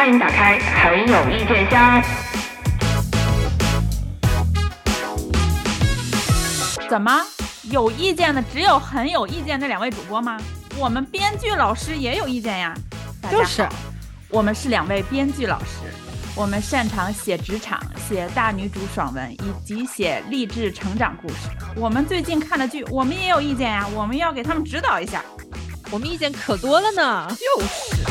欢迎打开很有意见箱。怎么有意见的只有很有意见那两位主播吗？我们编剧老师也有意见呀。就是，我们是两位编剧老师，我们擅长写职场、写大女主爽文以及写励志成长故事。我们最近看的剧，我们也有意见呀，我们要给他们指导一下。我们意见可多了呢。就是，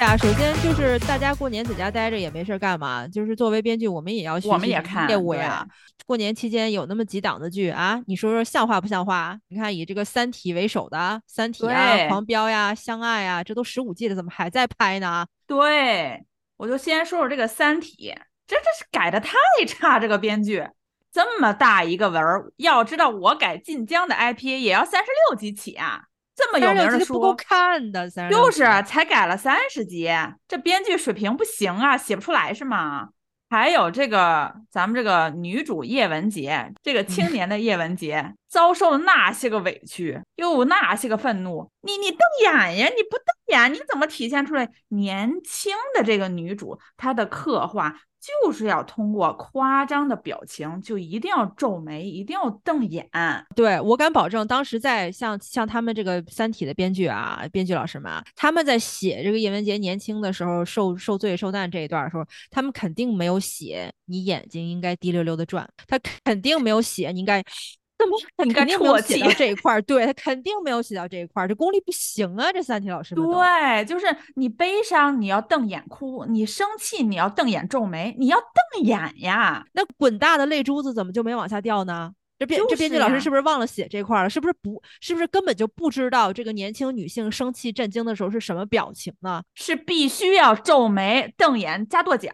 哎呀，首先就是大家过年在家待着也没事儿干嘛，就是作为编剧，我们也要学我们习也看业务呀。过年期间有那么几档子剧啊，你说说像话不像话？你看以这个《三体》为首的《三体》啊、《狂飙》呀、《相爱》呀，这都十五季了，怎么还在拍呢？对，我就先说说这个《三体》，这这是改的太差，这个编剧这么大一个文儿，要知道我改晋江的 IP 也要三十六集起啊，这么有名的六集不够书，看的，就是才改了三十集，这编剧水平不行啊，写不出来是吗？还有这个咱们这个女主叶文洁，这个青年的叶文洁遭受了那些个委屈，又有那些个愤怒，你你瞪眼呀，你不瞪眼，你怎么体现出来年轻的这个女主她的刻画？就是要通过夸张的表情，就一定要皱眉，一定要瞪眼。对我敢保证，当时在像像他们这个《三体》的编剧啊，编剧老师们啊，他们在写这个叶文洁年轻的时候受受罪受难这一段的时候，他们肯定没有写你眼睛应该滴溜溜的转，他肯定没有写你应该。怎么应该肯定没有写到这一块儿？对他肯定没有写到这一块儿，这功力不行啊！这三体老师们对，就是你悲伤，你要瞪眼哭；你生气，你要瞪眼皱眉，你要瞪眼呀。那滚大的泪珠子怎么就没往下掉呢？这编这编剧老师是不是忘了写这块儿了？是不是不是不是根本就不知道这个年轻女性生气震惊的时候是什么表情呢？是必须要皱眉、瞪眼加跺脚。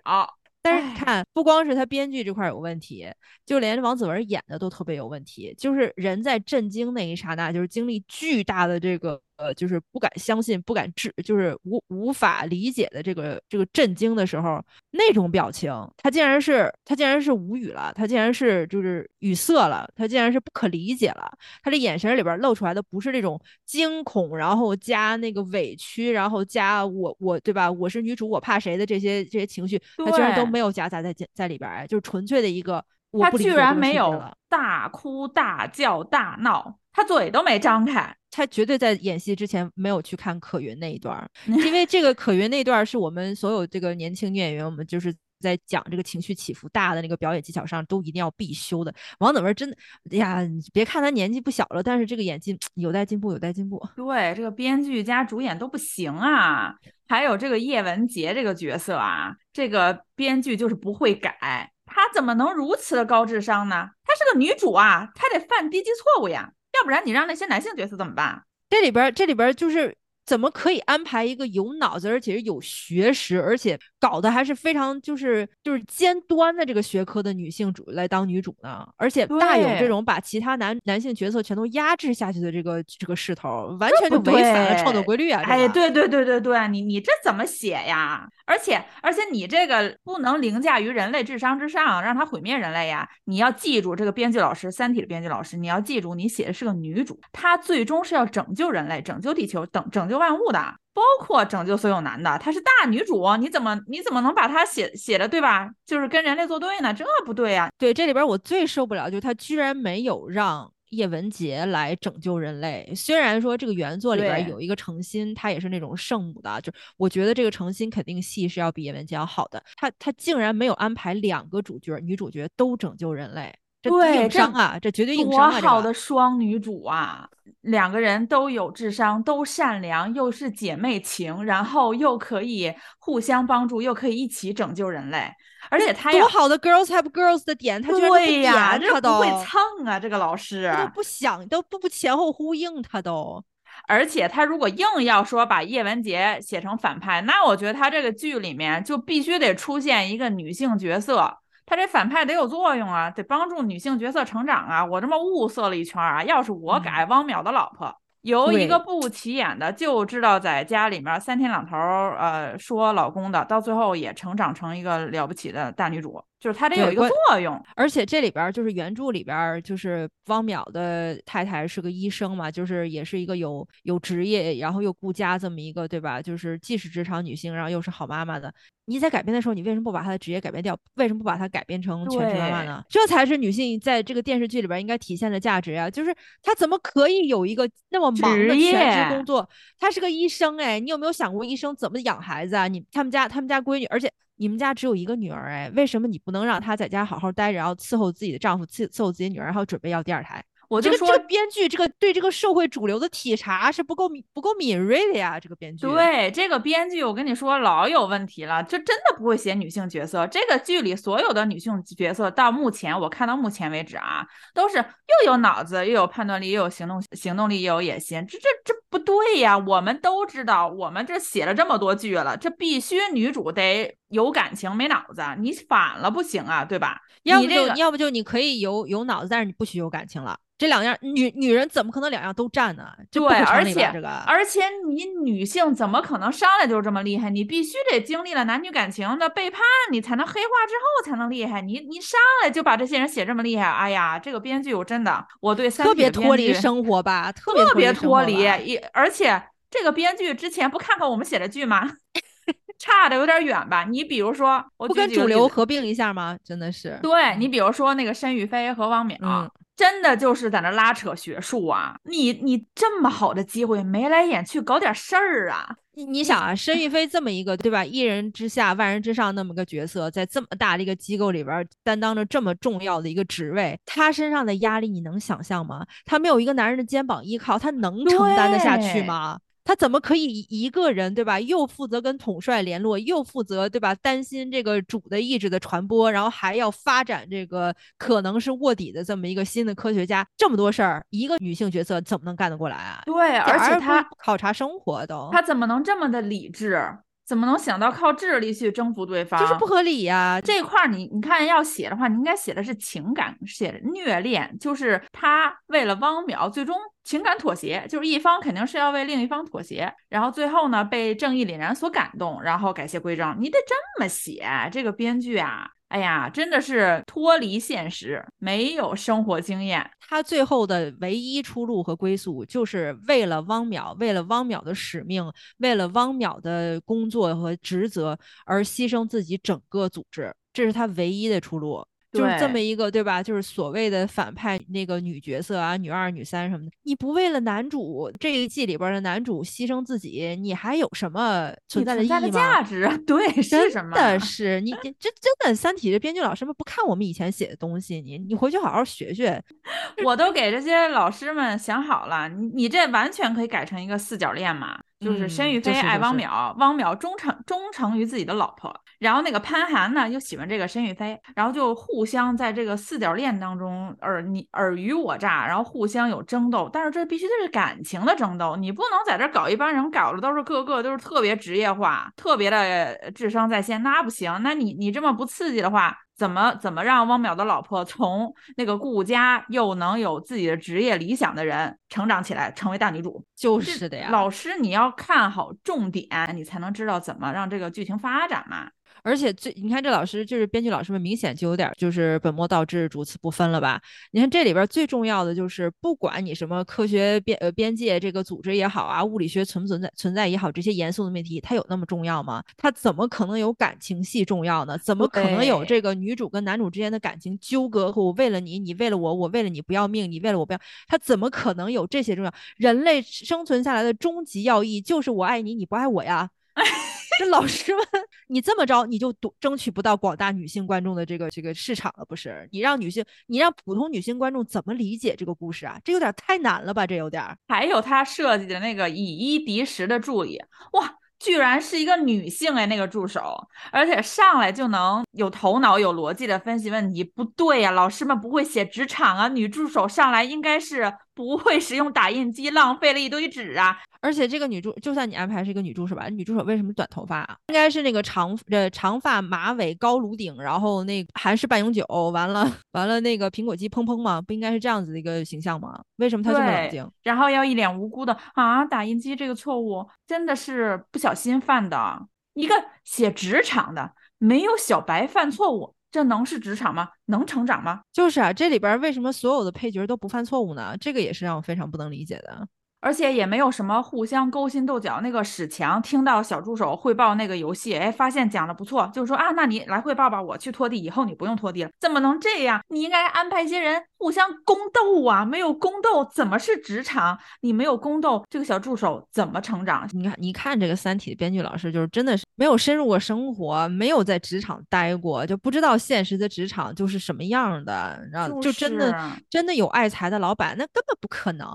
唉但是你看，不光是他编剧这块儿有问题，就连王子文演的都特别有问题。就是人在震惊那一刹那，就是经历巨大的这个呃，就是不敢相信、不敢置，就是无无法理解的这个这个震惊的时候，那种表情，他竟然是他竟然是无语了，他竟然是就是语塞了，他竟然是不可理解了。他这眼神里边露出来的不是那种惊恐，然后加那个委屈，然后加我我对吧？我是女主，我怕谁的这些这些情绪，他居然都没有夹杂在在里边就是纯粹的一个我他居然没有。大哭大叫大闹，他嘴都没张开。他绝对在演戏之前没有去看可云那一段儿，因为这个可云那段儿是我们所有这个年轻女演员，我们就是在讲这个情绪起伏大的那个表演技巧上都一定要必修的。王子文真的，哎呀，你别看他年纪不小了，但是这个演技有待进步，有待进步。对，这个编剧加主演都不行啊。还有这个叶文洁这个角色啊，这个编剧就是不会改，她怎么能如此的高智商呢？她是个女主啊，她得犯低级错误呀，要不然你让那些男性角色怎么办？这里边儿这里边儿就是怎么可以安排一个有脑子，而且是有学识，而且搞的还是非常就是就是尖端的这个学科的女性主来当女主呢？而且大有这种把其他男男性角色全都压制下去的这个这个势头，完全就违反了创作规律啊！这哎，对对对对对，你你这怎么写呀？而且而且你这个不能凌驾于人类智商之上，让它毁灭人类呀！你要记住，这个编剧老师，《三体》的编剧老师，你要记住，你写的是个女主，她最终是要拯救人类、拯救地球、拯拯救万物的，包括拯救所有男的。她是大女主，你怎么你怎么能把她写写的对吧？就是跟人类作对呢？这不对呀！对这里边儿我最受不了就是她居然没有让。叶文洁来拯救人类，虽然说这个原作里边儿有一个诚心，她也是那种圣母的，就我觉得这个诚心肯定戏是要比叶文洁要好的。她她竟然没有安排两个主角，女主角都拯救人类，这硬对这伤啊，这绝对硬多伤啊！多好的双女主啊！两个人都有智商，都善良，又是姐妹情，然后又可以互相帮助，又可以一起拯救人类。而且他要多好的 girls have girls 的点，他居然不对呀，点他都这不会蹭啊，这个老师。他都不想，都不不前后呼应，他都。而且他如果硬要说把叶文洁写成反派，那我觉得他这个剧里面就必须得出现一个女性角色，他这反派得有作用啊，得帮助女性角色成长啊。我这么物色了一圈啊，要是我改汪淼的老婆，由一个不起眼的就知道在家里面三天两头儿呃说老公的，到最后也成长成一个了不起的大女主。就是它得有一个作用。而且这里边儿就是原著里边儿，就是汪淼的太太是个医生嘛，就是也是一个有有职业，然后又顾家这么一个，对吧？就是既是职场女性，然后又是好妈妈的。你在改编的时候，你为什么不把她的职业改变掉？为什么不把她改编成全职妈妈呢？这才是女性在这个电视剧里边应该体现的价值呀！就是她怎么可以有一个那么忙的全职工作？她是个医生哎，你有没有想过医生怎么养孩子啊？你他们家他们家闺女，而且。你们家只有一个女儿哎，为什么你不能让她在家好好待着，然后伺候自己的丈夫，伺伺候自己女儿，然后准备要第二胎？我就说这个编剧，这个对这个社会主流的体察是不够敏不够敏锐的呀。这个编剧，对这个编剧，我跟你说老有问题了，就真的不会写女性角色。这个剧里所有的女性角色，到目前我看到目前为止啊，都是又有脑子，又有判断力，又有行动行动力，又有野心。这这这不对呀！我们都知道，我们这写了这么多剧了，这必须女主得有感情，没脑子，你反了不行啊，对吧？要不就、你这个要不就你可以有有脑子，但是你不许有感情了。这两样女女人怎么可能两样都占呢？这对，而且这个，而且你女性怎么可能上来就是这么厉害？你必须得经历了男女感情的背叛，你才能黑化之后才能厉害。你你上来就把这些人写这么厉害，哎呀，这个编剧我真的我对三特体别脱离生活吧，特别脱脱离，离生活吧一而且这个编剧之前不看看我们写的剧吗？差的有点远吧？你比如说，我不跟主流合并一下吗？真的是，对你比如说那个申玉飞和汪淼，嗯真的就是在那拉扯学术啊！你你这么好的机会，眉来眼去搞点事儿啊！你你想啊，申玉飞这么一个对吧，一人之下万人之上那么个角色，在这么大的一个机构里边儿担当着这么重要的一个职位，他身上的压力你能想象吗？他没有一个男人的肩膀依靠，他能承担得下去吗？他怎么可以一个人对吧？又负责跟统帅联络，又负责对吧？担心这个主的意志的传播，然后还要发展这个可能是卧底的这么一个新的科学家，这么多事儿，一个女性角色怎么能干得过来啊？对，而且他考察生活都，他怎么能这么的理智？怎么能想到靠智力去征服对方？就是不合理呀、这块儿你你看要写的话，你应该写的是情感，写虐恋，就是他为了汪淼最终情感妥协，就是一方肯定是要为另一方妥协，然后最后呢被正义凛然所感动，然后改邪归正，你得这么写。这个编剧啊，哎呀，真的是脱离现实，没有生活经验。他最后的唯一出路和归宿，就是为了汪淼，为了汪淼的使命，为了汪淼的工作和职责而牺牲自己整个组织，这是他唯一的出路。就是这么一个，对吧？就是所谓的反派那个女角色啊，女二、女三什么的，你不为了男主这一季里边的男主牺牲自己，你还有什么存在的意义吗？价值，对，是什真么？的是你，你这真的《三体》这编剧老师们不看我们以前写的东西，你你回去好好学学。我都给这些老师们想好了，你你这完全可以改成一个四角恋嘛，就是申嗯玉飞爱汪淼，汪淼忠诚忠诚于自己的老婆，然后那个潘寒呢又喜欢这个申玉飞，然后就互相在这个四角恋当中尔你尔虞我诈，然后互相有争斗，但是这必须得是感情的争斗，你不能在这儿搞一帮人搞的都是个个都是特别职业化，特别的智商在线，那不行，那你你这么不刺激的话。怎么怎么让汪淼的老婆从那个顾家又能有自己的职业理想的人成长起来，成为大女主？就是的呀，老师你要看好重点，你才能知道怎么让这个剧情发展嘛。而且最你看这老师就是编剧老师们明显就有点就是本末倒置、主次不分了吧？你看这里边最重要的就是，不管你什么科学边呃边界这个组织也好啊，物理学存不存在存在也好，这些严肃的命题，它有那么重要吗？它怎么可能有感情戏重要呢？怎么可能有这个女主跟男主之间的感情纠葛？我为了你，你为了我，我为了你不要命，你为了我不要，它怎么可能有这些重要？人类生存下来的终极要义就是我爱你，你不爱我呀。这老师们，你这么着你就夺争取不到广大女性观众的这个这个市场了，不是？你让女性，你让普通女性观众怎么理解这个故事啊？这有点太难了吧？这有点。还有他设计的那个以一敌十的助理，哇，居然是一个女性哎，那个助手，而且上来就能有头脑、有逻辑的分析问题。不对呀、老师们不会写职场啊，女助手上来应该是不会使用打印机，浪费了一堆纸啊。而且这个女助，就算你安排是一个女助手吧，女助手为什么短头发啊？应该是那个长呃长发马尾高颅顶，然后那个韩式半永久，完了完了那个苹果肌砰砰吗？不应该是这样子的一个形象吗？为什么她这么冷静？然后要一脸无辜的啊，打印机这个错误真的是不小心犯的。一个写职场的，没有小白犯错误，这能是职场吗？能成长吗？就是啊，这里边为什么所有的配角都不犯错误呢？这个也是让我非常不能理解的。而且也没有什么互相勾心斗角。那个史强听到小助手汇报那个游戏，哎，发现讲的不错，就是说啊，那你来汇报吧，我去拖地，以后你不用拖地了。怎么能这样？你应该安排一些人互相宫斗啊！没有宫斗怎么是职场？你没有宫斗，这个小助手怎么成长？你看，你看这个《三体》的编剧老师，就是真的是没有深入过生活，没有在职场待过，就不知道现实的职场就是什么样的。然后就真的真的有爱财的老板，那根本不可能。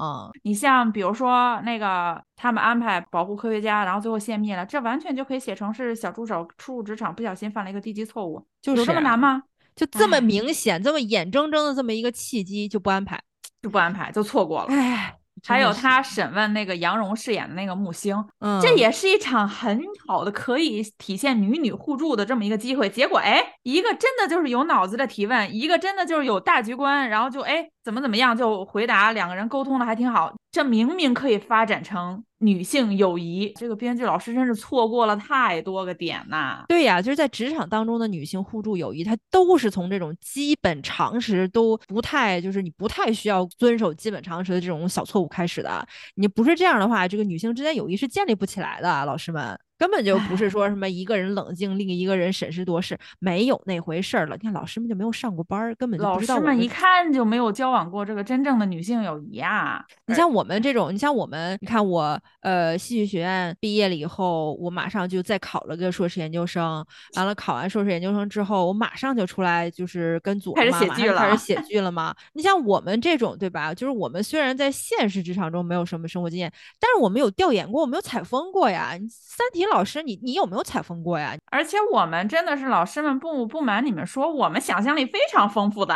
你像比如说那个。他们安排保护科学家，然后最后泄密了，这完全就可以写成是小助手初入职场不小心犯了一个低级错误，就有这么难吗？就这么明显，这么眼睁睁的这么一个契机就不安排，就不安排，就错过了。哎。还有他审问那个杨蓉饰演的那个木星，嗯这也是一场很好的可以体现女女互助的这么一个机会。结果哎，一个真的就是有脑子的提问，一个真的就是有大局观，然后就哎怎么怎么样就回答，两个人沟通的还挺好。这明明可以发展成。女性友谊，这个编剧老师真是错过了太多个点呐。对呀，就是在职场当中的女性互助友谊，它都是从这种基本常识都不太，就是你不太需要遵守基本常识的这种小错误开始的。你不是这样的话，这个女性之间友谊是建立不起来的，老师们。根本就不是说什么一个人冷静，另一个人审时度势，没有那回事儿了。你看老师们就没有上过班儿，根本就不知道。老师们一看就没有交往过这个真正的女性友谊啊！你像我们这种，你像我们，你看我，呃，戏剧学院毕业了以后，我马上就再考了个硕士研究生。完了，考完硕士研究生之后，我马上就出来，就是跟组开始写剧了，开始写剧了吗？你像我们这种，对吧？就是我们虽然在现实职场中没有什么生活经验，但是我们有调研过，我们有采风过呀。三体。老师，你你有没有采风过呀？而且我们真的是老师们不不瞒你们说，我们想象力非常丰富的，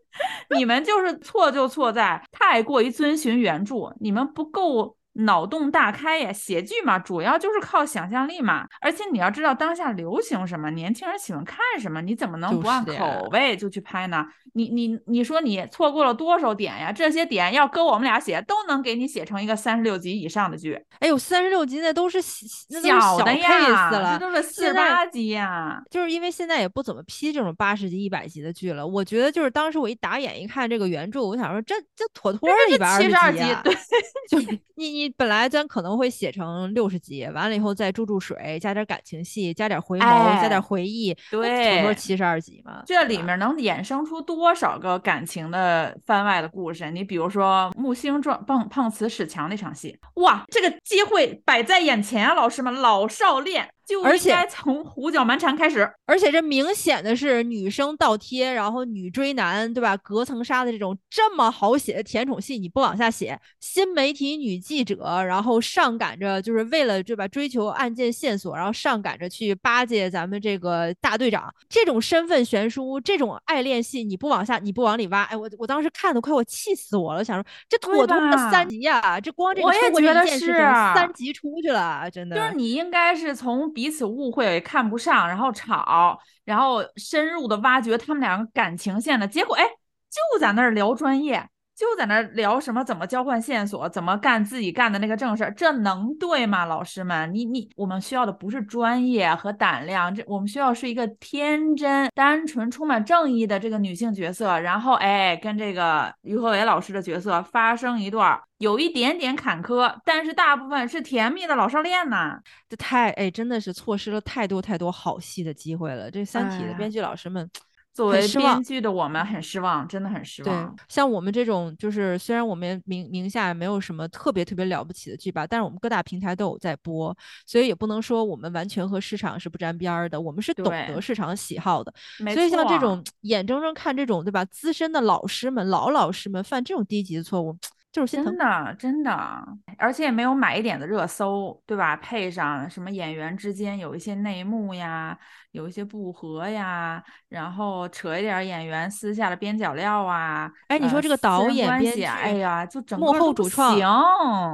你们就是错就错在太过于遵循原著，你们不够。脑洞大开呀！写剧嘛，主要就是靠想象力嘛。而且你要知道当下流行什么，年轻人喜欢看什么，你怎么能不按口味就去拍呢？你你你说你错过了多少点呀？这些点要搁我们俩写，都能给你写成一个三十六集以上的剧。哎呦，三十六集那都是小的呀，这都是四十八集呀。就是因为现在也不怎么批这种八十集、一百集的剧了。我觉得就是当时我一打眼一看这个原著，我想说这这妥妥的一百二十集，对，就是 你你。本来咱可能会写成六十集，完了以后再注注水，加点感情戏，加点回眸，加点回忆，对，不多七十二集嘛？这里面能衍生出多少个感情的番外的故事？你比如说木星撞碰碰瓷史强那场戏，哇，这个机会摆在眼前啊！老师们，老少恋。就应该从胡搅蛮缠开始，而且这明显的是女生倒贴，然后女追男，对吧？隔层纱的这种这么好写的甜宠戏，你不往下写，新媒体女记者，然后上赶着就是为了对吧？追求案件线索，然后上赶着去巴结咱们这个大队长，这种身份悬殊，这种爱恋戏，你不往下，你不往里挖，哎，我我当时看的快我气死我了，想说这妥妥的三级呀，这光这个我觉得是三级出去了，真的就是你应该是从。彼此误会，看不上，然后吵，然后深入的挖掘他们两个感情线的结果，哎，就在那儿聊专业。就在那聊什么怎么交换线索，怎么干自己干的那个正事儿，这能对吗？老师们，你你，我们需要的不是专业和胆量，这我们需要是一个天真、单纯、充满正义的这个女性角色，然后哎，跟这个于和伟老师的角色发生一段有一点点坎坷，但是大部分是甜蜜的老少恋呐。这太哎，真的是错失了太多太多好戏的机会了。这《三体》的编剧老师们。作为编剧的我们很失望，真的很失望。对，像我们这种，就是虽然我们名名下没有什么特别特别了不起的剧吧，但是我们各大平台都有在播，所以也不能说我们完全和市场是不沾边儿的。我们是懂得市场喜好的，所以像这种眼睁睁看这种对吧，资深的老师们、老老师们犯这种低级的错误。就是真的，真的，而且也没有买一点的热搜，对吧？配上什么演员之间有一些内幕呀，有一些不和呀，然后扯一点演员私下的边角料啊。哎，你说这个导演、编剧，哎呀，就整幕后主创，行，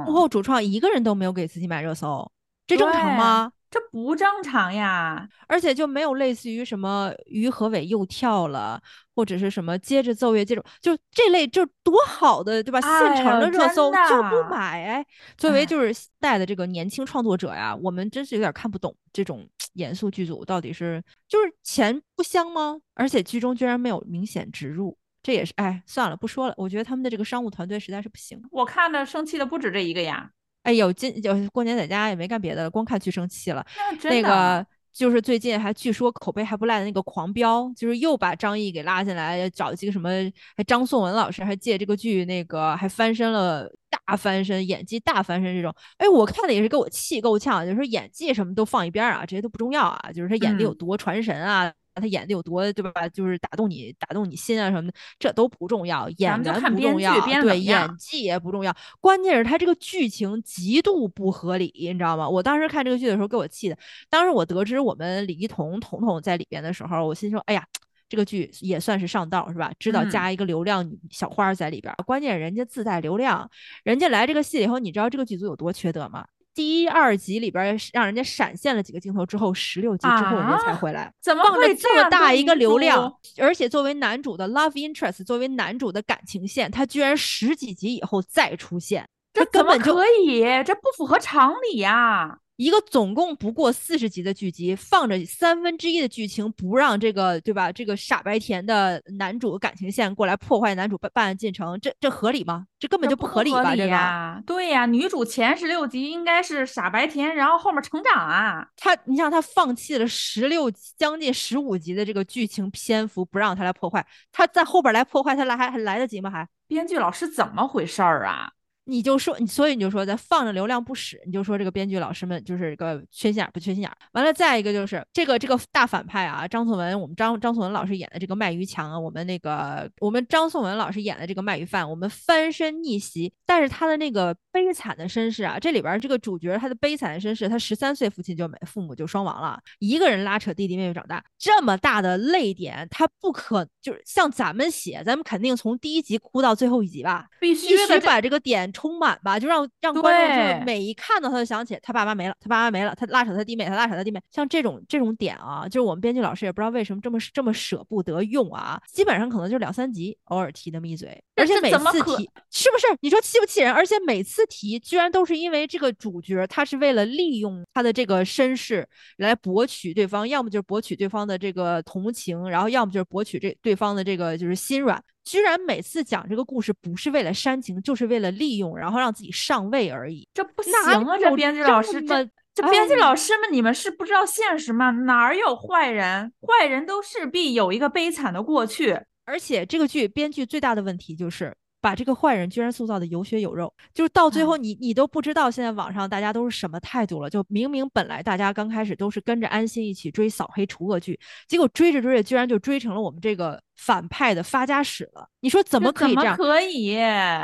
幕后主创一个人都没有给自己买热搜，这正常吗？这不正常呀！而且就没有类似于什么于和伟又跳了，或者是什么接着奏乐这种，就这类就多好的对吧？现成的热搜就不买哎。作为就是带的这个年轻创作者呀，我们真是有点看不懂这种 严肃剧组到底是就是钱不香吗？而且剧中居然没有明显植入。这也是哎，算了，不说了。我觉得他们的这个商务团队实在是不行。我看的生气的不止这一个呀。哎呦，今就过年在家也没干别的，光看剧生气了。那个就是最近还据说口碑还不赖的那个《狂飙》，就是又把张译给拉进来，找几个什么，还张颂文老师还借这个剧那个还翻身了，大翻身，演技大翻身这种。哎，我看的也是给我气够呛，就是说演技什么都放一边啊，这些都不重要啊，就是他演的有多传神啊。他演的有多对吧？就是打动你，打动你心啊什么的，这都不重要，演员不重要，对，演技也不重要，关键是他这个剧情极度不合理，你知道吗？我当时看这个剧的时候给我气的。当时我得知我们李一桐彤彤在里边的时候，我心说，哎呀，这个剧也算是上道是吧？知道加一个流量小花在里边，关键人家自带流量，人家来这个戏以后，你知道这个剧组有多缺德吗？第一二集里边让人家闪现了几个镜头之后，十六集之后人家才回来，怎么放着这么大一个流量？而且作为男主的 love interest，作为男主的感情线，他居然十几集以后再出现，这根本就可以，这不符合常理呀。一个总共不过四十集的剧集，放着三分之一的剧情，不让这个对吧？这个傻白甜的男主感情线过来破坏男主办办案进程，这这合理吗？这根本就不合理吧？这个对呀，女主前十六集应该是傻白甜，然后后面成长啊。他，你想他放弃了十六将近十五集的这个剧情篇幅，不让他来破坏，他在后边来破坏，他来还还来得及吗？还编剧老师怎么回事儿啊？你就说，你所以你就说，在放着流量不使，你就说这个编剧老师们就是个缺心眼不缺心眼。完了，再一个就是这个这个大反派啊，张颂文，我们张张颂文老师演的这个卖鱼强啊，我们那个我们张颂文老师演的这个卖鱼贩，我们翻身逆袭，但是他的那个悲惨的身世啊，这里边这个主角他的悲惨的身世，他十三岁父亲就没，父母就双亡了，一个人拉扯弟弟妹妹长大，这么大的泪点，他不可就是像咱们写，咱们肯定从第一集哭到最后一集吧，必须必须把这个点。充满吧，就让让观众就是每一看到他就想起他爸妈没了，他爸妈没了，他拉扯他弟妹，他拉扯他弟妹，像这种这种点啊，就是我们编剧老师也不知道为什么这么这么舍不得用啊，基本上可能就两三集偶尔提那么一嘴，而且每次提是不是？你说气不气人？而且每次提居然都是因为这个主角他是为了利用他的这个身世来博取对方，要么就是博取对方的这个同情，然后要么就是博取这对方的这个就是心软。居然每次讲这个故事不是为了煽情，就是为了利用，然后让自己上位而已。这不行啊！这编剧老师，这这编剧老师们，你们是不知道现实吗？哪有坏人？坏人都势必有一个悲惨的过去。而且这个剧编剧最大的问题就是把这个坏人居然塑造的有血有肉，就是到最后你你都不知道现在网上大家都是什么态度了。就明明本来大家刚开始都是跟着安心一起追扫黑除恶剧，结果追着追着居然就追成了我们这个。反派的发家史了，你说怎么可以这样？可以，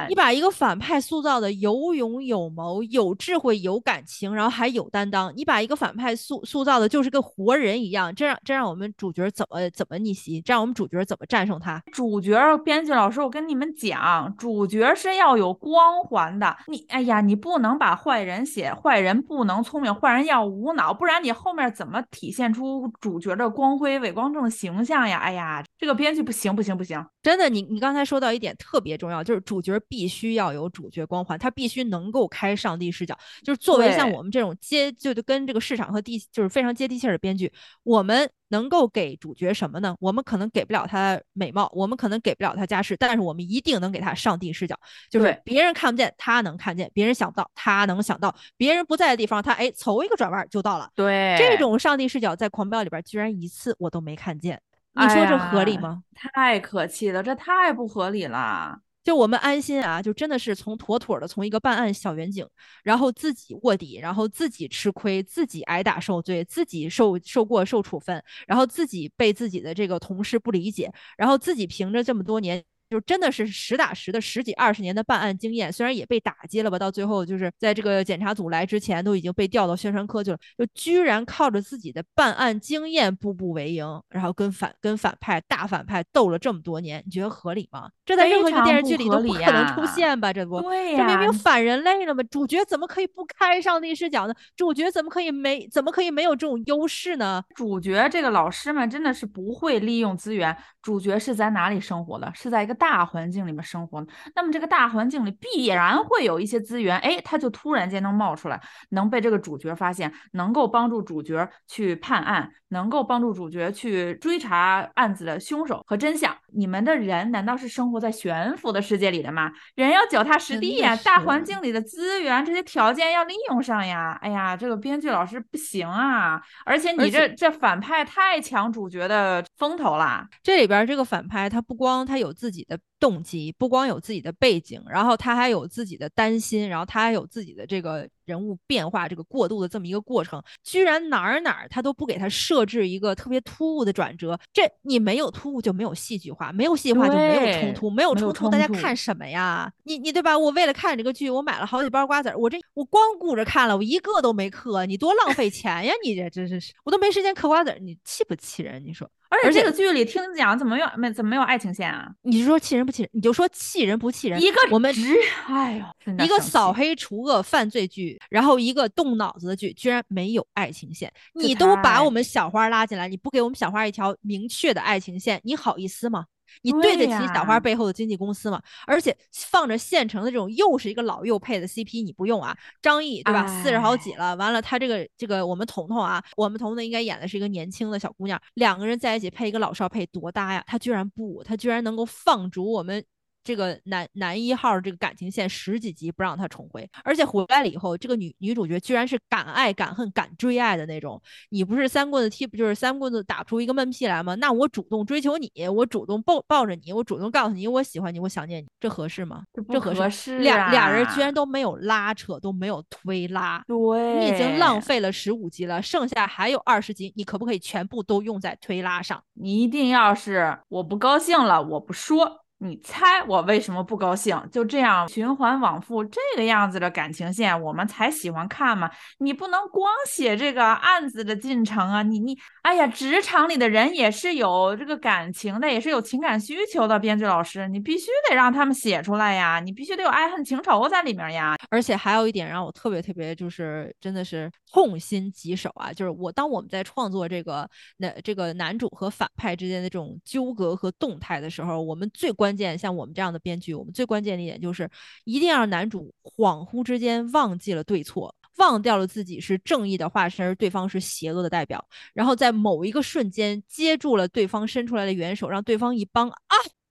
你把一个反派塑造的有勇有谋、有智慧、有感情，然后还有担当。你把一个反派塑塑造的就是个活人一样，这让这让我们主角怎么怎么逆袭？这让我们主角怎么战胜他？主角编剧老师，我跟你们讲，主角是要有光环的。你哎呀，你不能把坏人写坏人不能聪明，坏人要无脑，不然你后面怎么体现出主角的光辉伟光正形象呀？哎呀，这个编剧。不行不行不行！真的，你你刚才说到一点特别重要，就是主角必须要有主角光环，他必须能够开上帝视角。就是作为像我们这种接就就跟这个市场和地就是非常接地气的编剧，我们能够给主角什么呢？我们可能给不了他美貌，我们可能给不了他家世，但是我们一定能给他上帝视角，就是别人看不见他能看见，别人想不到他能想到，别人不在的地方他哎从一个转弯就到了。对，这种上帝视角在《狂飙》里边居然一次我都没看见。你说这合理吗？太可气了，这太不合理了。就我们安心啊，就真的是从妥妥的从一个办案小员警，然后自己卧底，然后自己吃亏，自己挨打受罪，自己受受过受处分，然后自己被自己的这个同事不理解，然后自己凭着这么多年就真的是实打实的十几二十年的办案经验，虽然也被打击了吧，到最后就是在这个检查组来之前都已经被调到宣传科去了，就居然靠着自己的办案经验步步为营，然后跟反跟反派大反派斗了这么多年，你觉得合理吗？这在任何一个电视剧里都不可能出现吧？这不，对这明明反人类了吗？主角怎么可以不开上帝视角呢？主角怎么可以没怎么可以没有这种优势呢？主角这个老师们真的是不会利用资源。主角是在哪里生活的？是在一个大环境里面生活。那么这个大环境里必然会有一些资源，哎，他就突然间能冒出来，能被这个主角发现，能够帮助主角去判案，能够帮助主角去追查案子的凶手和真相。你们的人难道是生活在悬浮的世界里的吗？人要脚踏实地呀，大环境里的资源这些条件要利用上呀。哎呀，这个编剧老师不行啊！而且你这这反派太抢主角的风头啦，这里。边这个反派，他不光他有自己的动机，不光有自己的背景，然后他还有自己的担心，然后他还有自己的这个人物变化，这个过渡的这么一个过程，居然哪儿哪儿他都不给他设置一个特别突兀的转折。这你没有突兀就没有戏剧化，没有戏剧化就没有冲突，没有冲突大家看什么呀？你你对吧？我为了看这个剧，我买了好几包瓜子儿，我这我光顾着看了，我一个都没嗑，你多浪费钱呀！你这真是是，我都没时间嗑瓜子儿，你气不气人？你说？而且这个剧里听讲怎么没有没怎么没有爱情线啊？你是说气人不气人？你就说气人不气人？一个我们直，哎呦，一个扫黑除恶犯罪剧，然后一个动脑子的剧，居然没有爱情线。你都把我们小花拉进来，你不给我们小花一条明确的爱情线，你好意思吗？你对得起小花背后的经纪公司吗？而且放着现成的这种又是一个老又配的 CP，你不用啊？张译对吧？四十好几了，完了他这个这个我们彤彤啊，我们彤彤应该演的是一个年轻的小姑娘，两个人在一起配一个老少配多搭呀？他居然不，他居然能够放逐我们。这个男男一号这个感情线十几集不让他重回，而且回来了以后，这个女女主角居然是敢爱敢恨敢追爱的那种。你不是三棍子踢不就是三棍子打不出一个闷屁来吗？那我主动追求你，我主动抱抱着你，我主动告诉你我喜欢你，我想念你，这合适吗？这合适？俩俩人居然都没有拉扯，都没有推拉。对，你已经浪费了十五集了，剩下还有二十集，你可不可以全部都用在推拉上？你一定要是我不高兴了，我不说。你猜我为什么不高兴？就这样循环往复，这个样子的感情线，我们才喜欢看嘛。你不能光写这个案子的进程啊！你你，哎呀，职场里的人也是有这个感情的，也是有情感需求的。编剧老师，你必须得让他们写出来呀！你必须得有爱恨情仇在里面呀！而且还有一点让我特别特别，就是真的是痛心疾首啊！就是我当我们在创作这个那这个男主和反派之间的这种纠葛和动态的时候，我们最关。关键像我们这样的编剧，我们最关键的一点就是，一定要让男主恍惚之间忘记了对错，忘掉了自己是正义的化身，而对方是邪恶的代表，然后在某一个瞬间接住了对方伸出来的援手，让对方一帮啊。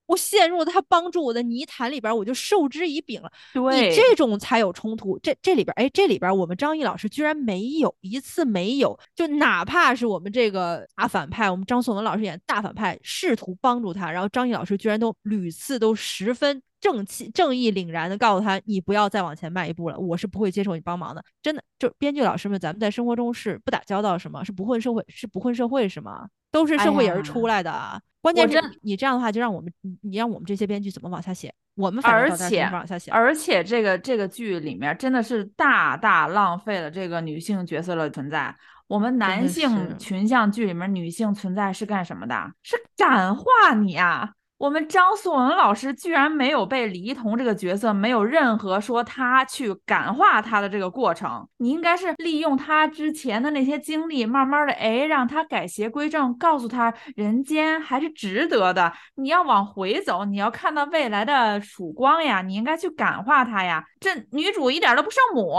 我陷入了他帮助我的泥潭里边，我就受之以柄了。你这种才有冲突。这这里边，哎，这里边我们张译老师居然没有一次没有，就哪怕是我们这个大反派，我们张颂文老师演大反派，试图帮助他，然后张译老师居然都屡次都十分正气、正义凛然的告诉他，你不要再往前迈一步了，我是不会接受你帮忙的。真的，就编剧老师们，咱们在生活中是不打交道，什么是不混社会，是不混社会是吗？都是社会人出来的。关键是你这样的话，就让我们你让我们这些编剧怎么往下写？我们而且往下写，而且这个这个剧里面真的是大大浪费了这个女性角色的存在。我们男性群像剧里面女性存在是干什么的？是感化你啊！我们张颂文老师居然没有被李一桐这个角色，没有任何说他去感化他的这个过程。你应该是利用他之前的那些经历，慢慢的哎，让他改邪归正，告诉他人间还是值得的。你要往回走，你要看到未来的曙光呀！你应该去感化他呀！这女主一点都不圣母。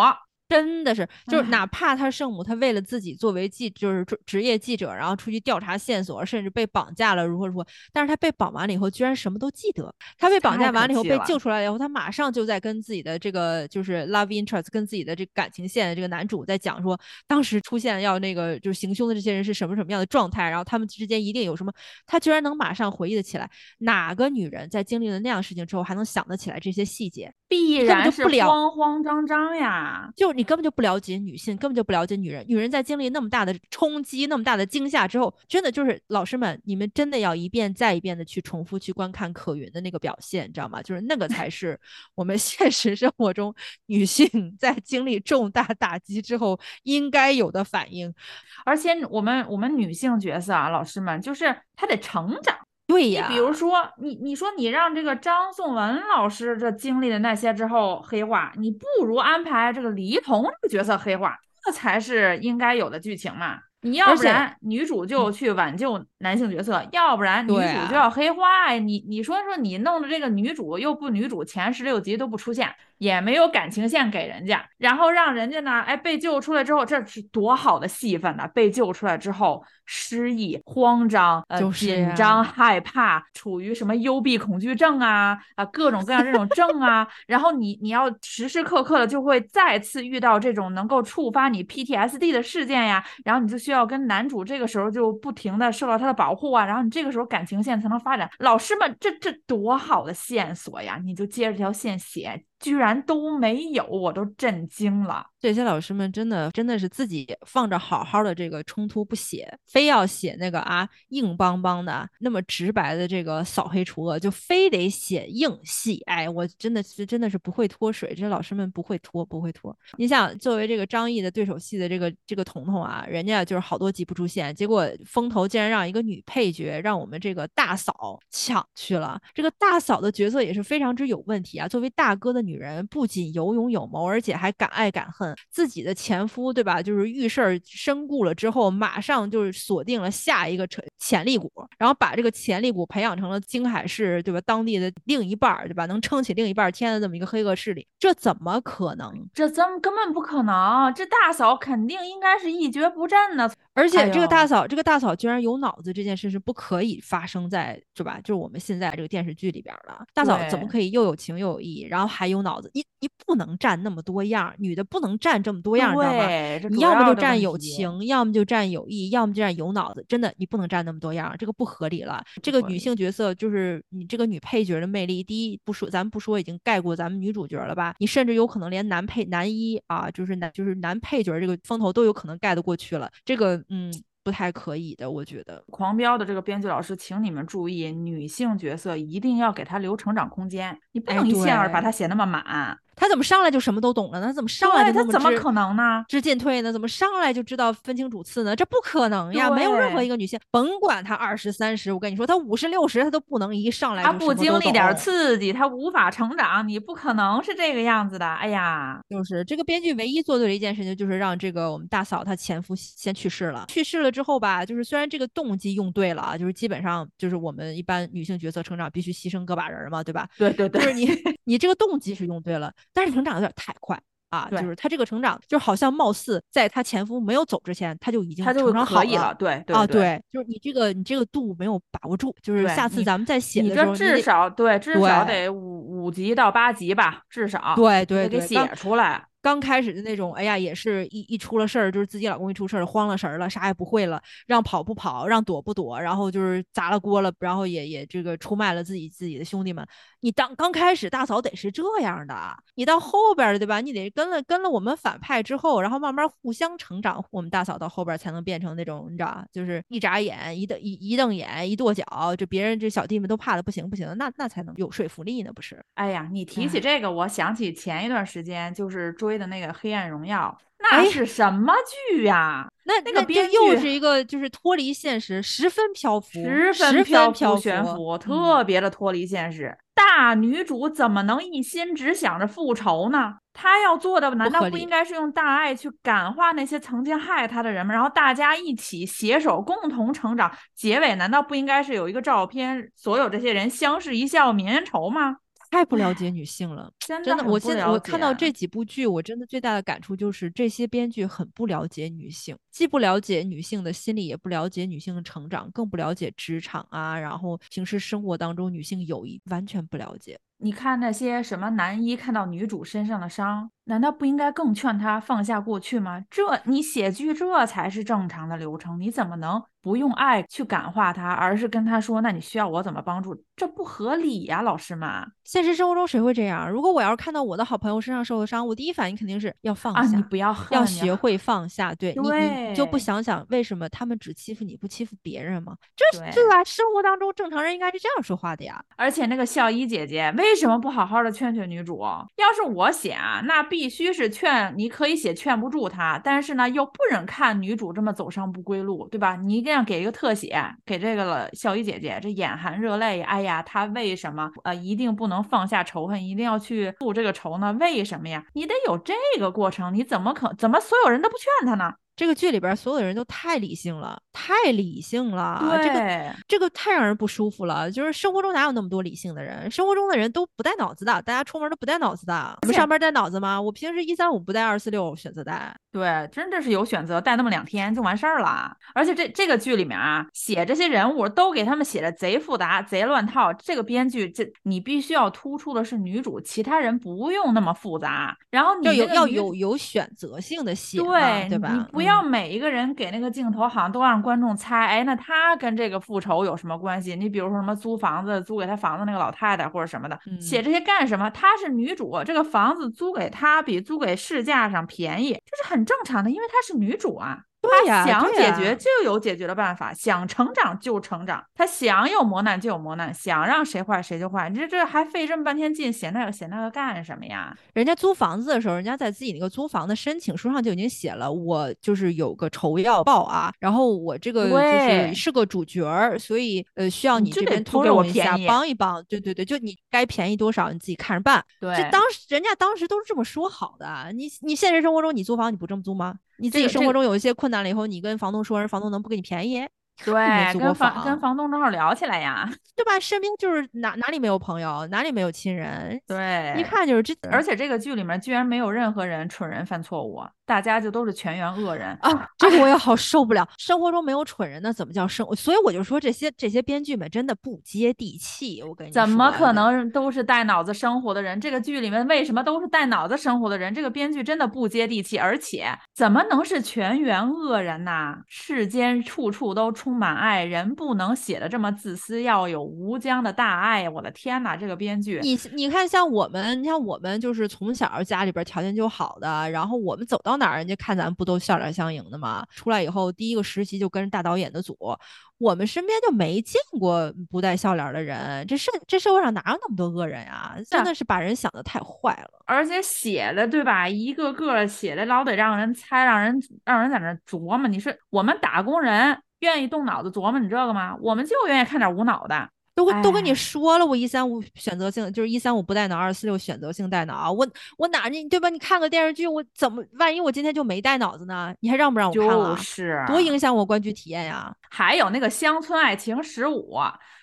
真的是，就是哪怕他圣母，他为了自己作为记，就是职业记者，然后出去调查线索，甚至被绑架了，如何如何。但是他被绑完了以后，居然什么都记得。他被绑架完了以后，被救出来了以后，他马上就在跟自己的这个就是 love interest，跟自己的这个感情线的这个男主在讲说，当时出现要那个就是行凶的这些人是什么什么样的状态，然后他们之间一定有什么。他居然能马上回忆得起来，哪个女人在经历了那样事情之后还能想得起来这些细节？必然是慌慌张张呀！就。你根本就不了解女性，根本就不了解女人。女人在经历那么大的冲击、那么大的惊吓之后，真的就是老师们，你们真的要一遍再一遍的去重复去观看可云的那个表现，你知道吗？就是那个才是 我们现实生活中女性 在经历重大打击之后应该有的反应。而且我们我们女性角色啊，老师们就是她得成长。对呀，你比如说你你说你让这个张颂文老师这经历的那些之后黑化，你不如安排这个黎童这个角色黑化，这才是应该有的剧情嘛。你要不然女主就去挽救男性角色，要不然女主就要黑化呀。你你说说你弄的这个女主又不女主，前十六集都不出现，也没有感情线给人家，然后让人家呢，哎被救出来之后，这是多好的戏份呢！被救出来之后失忆、慌张、呃紧张、害怕，处于什么幽闭恐惧症啊啊各种各样这种症啊，然后你你要时时刻刻的就会再次遇到这种能够触发你 PTSD 的事件呀，然后你就需要跟男主这个时候就不停的受到他的保护啊，然后你这个时候感情线才能发展。老师们，这这多好的线索呀！你就接着这条线写。居然都没有，我都震惊了。这些老师们真的真的是自己放着好好的这个冲突不写，非要写那个啊硬邦邦的那么直白的这个扫黑除恶，就非得写硬戏。哎，我真的是真的是不会脱水，这些老师们不会脱，不会脱。你想，作为这个张译的对手戏的这个这个彤彤啊，人家就是好多集不出现，结果风头竟然让一个女配角让我们这个大嫂抢去了。这个大嫂的角色也是非常之有问题啊。作为大哥的女。女人不仅有勇有谋，而且还敢爱敢恨。自己的前夫，对吧？就是遇事儿身故了之后，马上就是锁定了下一个潜潜力股，然后把这个潜力股培养成了京海市，对吧？当地的另一半儿，对吧？能撑起另一半儿天的这么一个黑恶势力，这怎么可能？这怎么根本不可能？这大嫂肯定应该是一蹶不振呢。而且这个大嫂，这个大嫂居然有脑子，这件事是不可以发生在，是吧？就是我们现在这个电视剧里边了。大嫂怎么可以又有情又有义，然后还有脑子？你你不能占那么多样，女的不能占这么多样，你知道吗？你要么就占有情，要么就占有义，要么就占有脑子。真的，你不能占那么多样，这个不合理了。这个女性角色就是你这个女配角的魅力，第一不说，咱们不说已经盖过咱们女主角了吧？你甚至有可能连男配男一啊，就是男就是男配角这个风头都有可能盖得过去了。这个。嗯，不太可以的，我觉得。狂飙的这个编剧老师，请你们注意，女性角色一定要给她留成长空间，你不能一线儿把她写那么满。他怎么上来就什么都懂了呢？他怎么上来他怎么可能呢？知进退呢？怎么上来就知道分清主次呢？这不可能呀！没有任何一个女性，甭管她二十三十，我跟你说，她五十六十，她都不能一上来她不经历点刺激，她无法成长。你不可能是这个样子的。哎呀，就是这个编剧唯一做对的一件事情，就是让这个我们大嫂她前夫先去世了。去世了之后吧，就是虽然这个动机用对了啊，就是基本上就是我们一般女性角色成长必须牺牲个把人嘛，对吧？对对对，就是你你这个动机是用对了，但是成长有点太。快啊！就是他这个成长，就好像貌似在他前夫没有走之前，他就已经成长好了。对啊，对，就是你这个你这个度没有把握住，就是下次咱们再写的时候你，至少对至少得五五级到八级吧，至少对对对，写出来。刚开始的那种，哎呀，也是一一出了事儿，就是自己老公一出事儿，慌了神儿了，啥也不会了，让跑不跑，让躲不躲，然后就是砸了锅了，然后也也这个出卖了自己自己的兄弟们。你当刚开始大嫂得是这样的，你到后边儿对吧？你得跟了跟了我们反派之后，然后慢慢互相成长，我们大嫂到后边才能变成那种你知道，就是一眨眼一瞪一一瞪眼一跺脚，这别人这小弟们都怕的不行不行，那那才能有说服力呢，不是？哎呀，你提起这个，我想起前一段时间就是追的那个《黑暗荣耀》，那是什么剧呀？那那个编剧又是一个就是脱离现实，十分漂浮，十分漂浮悬浮，特别的脱离现实。大女主怎么能一心只想着复仇呢？她要做的难道不应该是用大爱去感化那些曾经害她的人吗？然后大家一起携手共同成长。结尾难道不应该是有一个照片，所有这些人相视一笑泯恩仇吗？太不了解女性了，真的。我现在我看到这几部剧，我真的最大的感触就是这些编剧很不了解女性，既不了解女性的心理，也不了解女性的成长，更不了解职场啊，然后平时生活当中女性友谊完全不了解。你看那些什么男一看到女主身上的伤。难道不应该更劝他放下过去吗？这你写剧这才是正常的流程，你怎么能？不用爱去感化他，而是跟他说：“那你需要我怎么帮助？”这不合理呀，老师们。现实生活中谁会这样？如果我要是看到我的好朋友身上受了伤，我第一反应肯定是要放下，你不要要学会放下。对你，你就不想想为什么他们只欺负你不欺负别人吗？这对吧？生活当中正常人应该是这样说话的呀。而且那个校医姐姐为什么不好好的劝劝女主？要是我写啊，那必须是劝，你可以写劝不住她，但是呢又不忍看女主这么走上不归路，对吧？你一这样给一个特写，给这个了校医姐姐，这眼含热泪，哎呀，她为什么呃一定不能放下仇恨，一定要去复这个仇呢？为什么呀？你得有这个过程，你怎么可怎么所有人都不劝她呢？这个剧里边所有的人都太理性了，太理性了，这个这个太让人不舒服了。就是生活中哪有那么多理性的人？生活中的人都不带脑子的，大家出门都不带脑子的。你们上班带脑子吗？我平时一三五不带二四六选择带。对，真的是有选择，带那么两天就完事儿了。而且这这个剧里面啊，写这些人物都给他们写的贼复杂、贼乱套。这个编剧，这你必须要突出的是女主，其他人不用那么复杂。然后你要有要有有选择性的写，对对吧？你不要每一个人给那个镜头好像都让观众猜，哎，那他跟这个复仇有什么关系？你比如说什么租房子租给他房子那个老太太或者什么的，写这些干什么？她是女主，这个房子租给她比租给市价上便宜，这是很。很正常的，因为她是女主啊。对呀，想解决就有解决的办法，想成长就成长。他想有磨难就有磨难，想让谁坏谁就坏。你这这还费这么半天劲写那个写那个干什么呀？人家租房子的时候，人家在自己那个租房的申请书上就已经写了，我就是有个仇要报啊，然后我这个就是是个主角儿，所以呃需要你这边通融一下，帮一帮。对对对，就你该便宜多少你自己看着办。对，这当时人家当时都是这么说好的。你你现实生活中你租房你不这么租吗？你自己生活中有一些困难了以后，你跟房东说，人房东能不给你便宜？对，跟房跟房东正好聊起来呀，对吧？身边就是哪哪里没有朋友，哪里没有亲人，对，一看就是这。而且这个剧里面居然没有任何人蠢人犯错误，大家就都是全员恶人啊！这个我也 好受不了。生活中没有蠢人，那怎么叫生？所以我就说这些这些编剧们真的不接地气。我跟你说，怎么可能都是带脑子生活的人？这个剧里面为什么都是带脑子生活的人？这个编剧真的不接地气，而且怎么能是全员恶人呢？世间处处都充。满爱人不能写的这么自私，要有无疆的大爱！我的天哪，这个编剧，你你看，像我们，你像我们就是从小家里边条件就好的，然后我们走到哪儿，人家看咱不都笑脸相迎的吗？出来以后第一个实习就跟着大导演的组，我们身边就没见过不带笑脸的人。这社这社会上哪有那么多恶人啊？真的是把人想的太坏了。而且写的对吧？一个个写的老得让人猜，让人让人在那琢磨。你说我们打工人。愿意动脑子琢磨你这个吗？我们就愿意看点无脑的。都都跟你说了，我一三五选择性就是一三五不带脑，二四六选择性带脑。我我哪你对吧？你看个电视剧，我怎么万一我今天就没带脑子呢？你还让不让我看了？就是多影响我观剧体验呀！还有那个乡村爱情十五，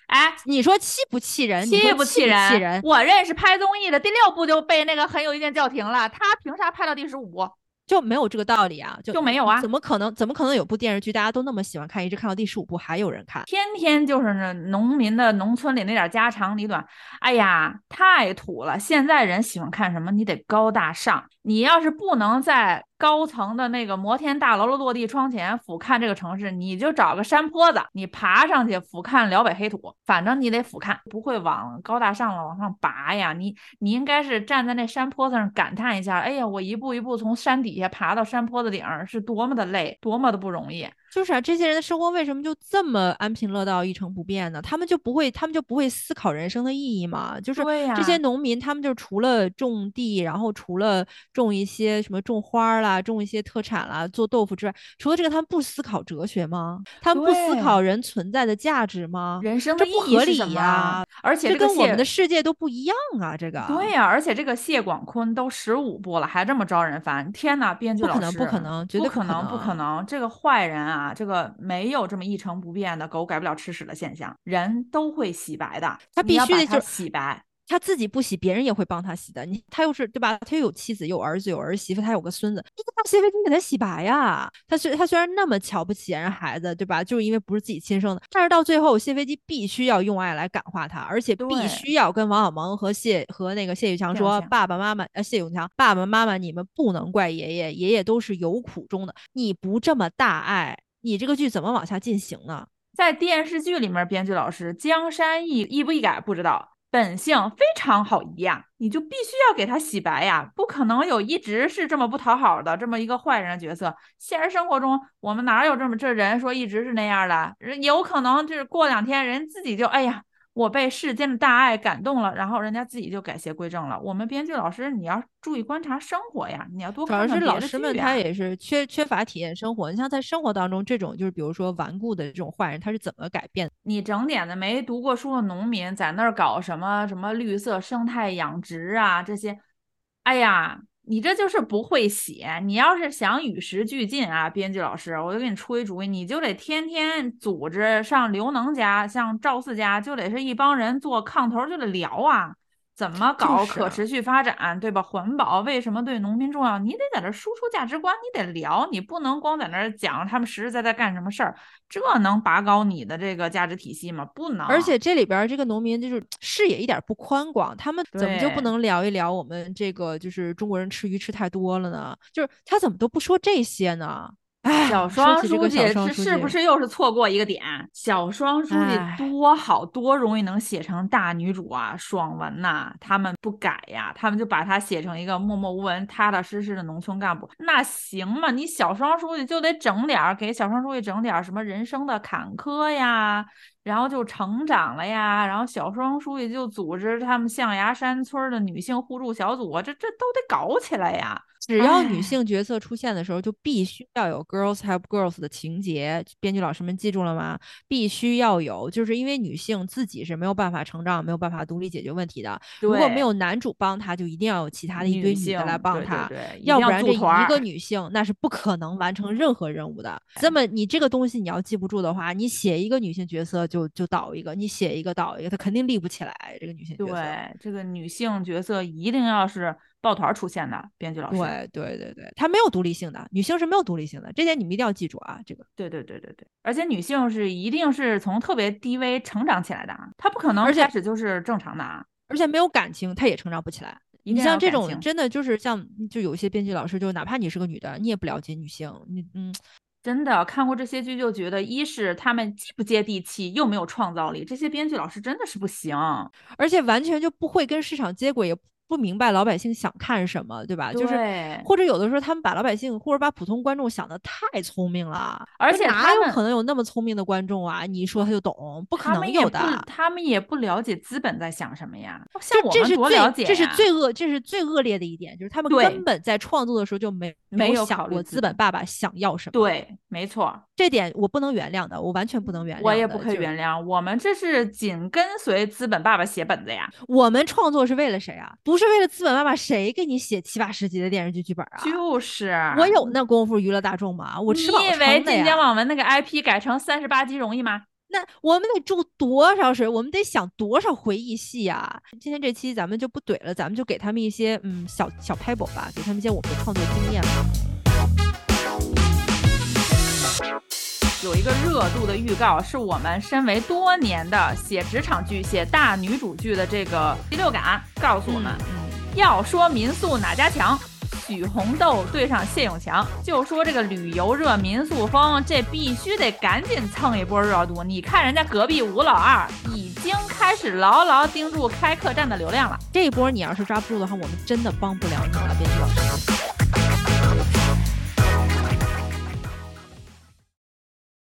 哎，你说气不气人？气不气人？我认识拍综艺的，第六部就被那个很有意见叫停了，他凭啥拍到第十五部？就没有这个道理啊，就就没有啊？怎么可能？怎么可能有部电视剧大家都那么喜欢看，一直看到第十五部还有人看？天天就是那农民的农村里那点家长里短，哎呀，太土了！现在人喜欢看什么？你得高大上。你要是不能在高层的那个摩天大楼的落地窗前俯瞰这个城市，你就找个山坡子，你爬上去俯瞰辽北黑土，反正你得俯瞰，不会往高大上了往上拔呀。你你应该是站在那山坡子上感叹一下，哎呀，我一步一步从山底下爬到山坡子顶儿，是多么的累，多么的不容易。就是啊，这些人的生活为什么就这么安贫乐道、一成不变呢？他们就不会，他们就不会思考人生的意义吗？就是这些农民，他们就除了种地，然后除了种一些什么种花啦、种一些特产啦、做豆腐之外，除了这个，他们不思考哲学吗？他们不思考人存在的价值吗？人生的意义是什么？而且这跟我们的世界都不一样啊！这个对呀，而且这个谢广坤都十五部了，还这么招人烦！天哪，编剧老师不可能，绝对不可能，不可能！这个坏人啊！啊，这个没有这么一成不变的狗改不了吃屎的现象，人都会洗白的，他必须得就洗白。他自己不洗，别人也会帮他洗的。你他又是对吧？他又有妻子，有儿子，有儿媳妇，他有个孙子，你让谢飞机给他洗白呀。他虽他虽然那么瞧不起人孩子，对吧？就是因为不是自己亲生的，但是到最后谢飞机必须要用爱来感化他，而且必须要跟王小蒙和谢和那个谢宇强说：“爸爸妈妈，呃，谢永强，爸爸妈妈，你们不能怪爷爷，爷爷都是有苦衷的。你不这么大爱，你这个剧怎么往下进行呢？”在电视剧里面，编剧老师江山易易不易改，不知道本性非常好一样，你就必须要给他洗白呀，不可能有一直是这么不讨好的这么一个坏人的角色。现实生活中，我们哪有这么这人说一直是那样的？人有可能就是过两天人自己就哎呀。我被世间的大爱感动了，然后人家自己就改邪归正了。我们编剧老师，你要注意观察生活呀，你要多看主要是老师们他也是缺缺乏体验生活。你像在生活当中，这种就是比如说顽固的这种坏人，他是怎么改变？你整点的没读过书的农民在那儿搞什么什么绿色生态养殖啊这些，哎呀。你这就是不会写。你要是想与时俱进啊，编剧老师，我就给你出一主意，你就得天天组织上刘能家，像赵四家，就得是一帮人做炕头，就得聊啊。怎么搞可持续发展，对吧？环保为什么对农民重要？你得在这输出价值观，你得聊，你不能光在那讲他们实实在在干什么事儿，这能拔高你的这个价值体系吗？不能。而且这里边这个农民就是 视野一点不宽广，他们怎么就不能聊一聊我们这个就是中国人吃鱼吃太多了呢？就是他怎么都不说这些呢？小双书记是是不是又是错过一个点？小双书记多好多容易能写成大女主啊，爽文呐！他们不改呀，他们就把她写成一个默默无闻、踏踏实实的农村干部，那行吗？你小双书记就得整点儿，给小双书记整点儿什么人生的坎坷呀。然后就成长了呀，然后小双书记就组织他们象牙山村的女性互助小组，这这都得搞起来呀。只要女性角色出现的时候，就必须要有 girls help girls 的情节。编剧老师们记住了吗？必须要有，就是因为女性自己是没有办法成长、没有办法独立解决问题的。如果没有男主帮她，就一定要有其他的一堆女的来帮她，要不然这一个女性那是不可能完成任何任务的。这么你这个东西你要记不住的话，你写一个女性角色就。就就倒一个，你写一个倒一个，他肯定立不起来。这个女性角色，对这个女性角色一定要是抱团出现的。编剧老师，对对对对，她没有独立性的，女性是没有独立性的，这点你们一定要记住啊。这个，对对对对对，而且女性是一定是从特别低微成长起来的，她不可能开始就是正常的啊。而且没有感情，她也成长不起来。你像这种真的就是像，就有一些编剧老师，就哪怕你是个女的，你也不了解女性，你嗯。真的看过这些剧就觉得，一是他们既不接地气，又没有创造力，这些编剧老师真的是不行，而且完全就不会跟市场接轨。不明白老百姓想看什么，对吧？就是或者有的时候他们把老百姓或者把普通观众想的太聪明了，而且哪有可能有那么聪明的观众啊？你一说他就懂，不可能有的。他们也不了解资本在想什么呀？像我们多了解这是最恶，这是最恶劣的一点，就是他们根本在创作的时候就没没有想过资本爸爸想要什么。对，没错，这点我不能原谅的，我完全不能原谅。我也不可以原谅。我们这是紧跟随资本爸爸写本子呀。我们创作是为了谁啊？不是为了资本爸爸。谁给你写七八十集的电视剧剧本啊？就是我有那功夫娱乐大众吗？我吃饱。你以为晋江网文那个 IP 改成三十八集容易吗？那我们得注多少水？我们得想多少回忆戏呀？今天这期咱们就不怼了，咱们就给他们一些嗯小小 pebble 吧，给他们一些我们的创作经验吧。有一个热度的预告，是我们身为多年的写职场剧、写大女主剧的这个第六感告诉我们。要说民宿哪家强，许红豆对上谢永强，就说这个旅游热、民宿风，这必须得赶紧蹭一波热度。你看人家隔壁吴老二已经开始牢牢盯住开客栈的流量了，这一波你要是抓不住的话，我们真的帮不了你了，编剧老师。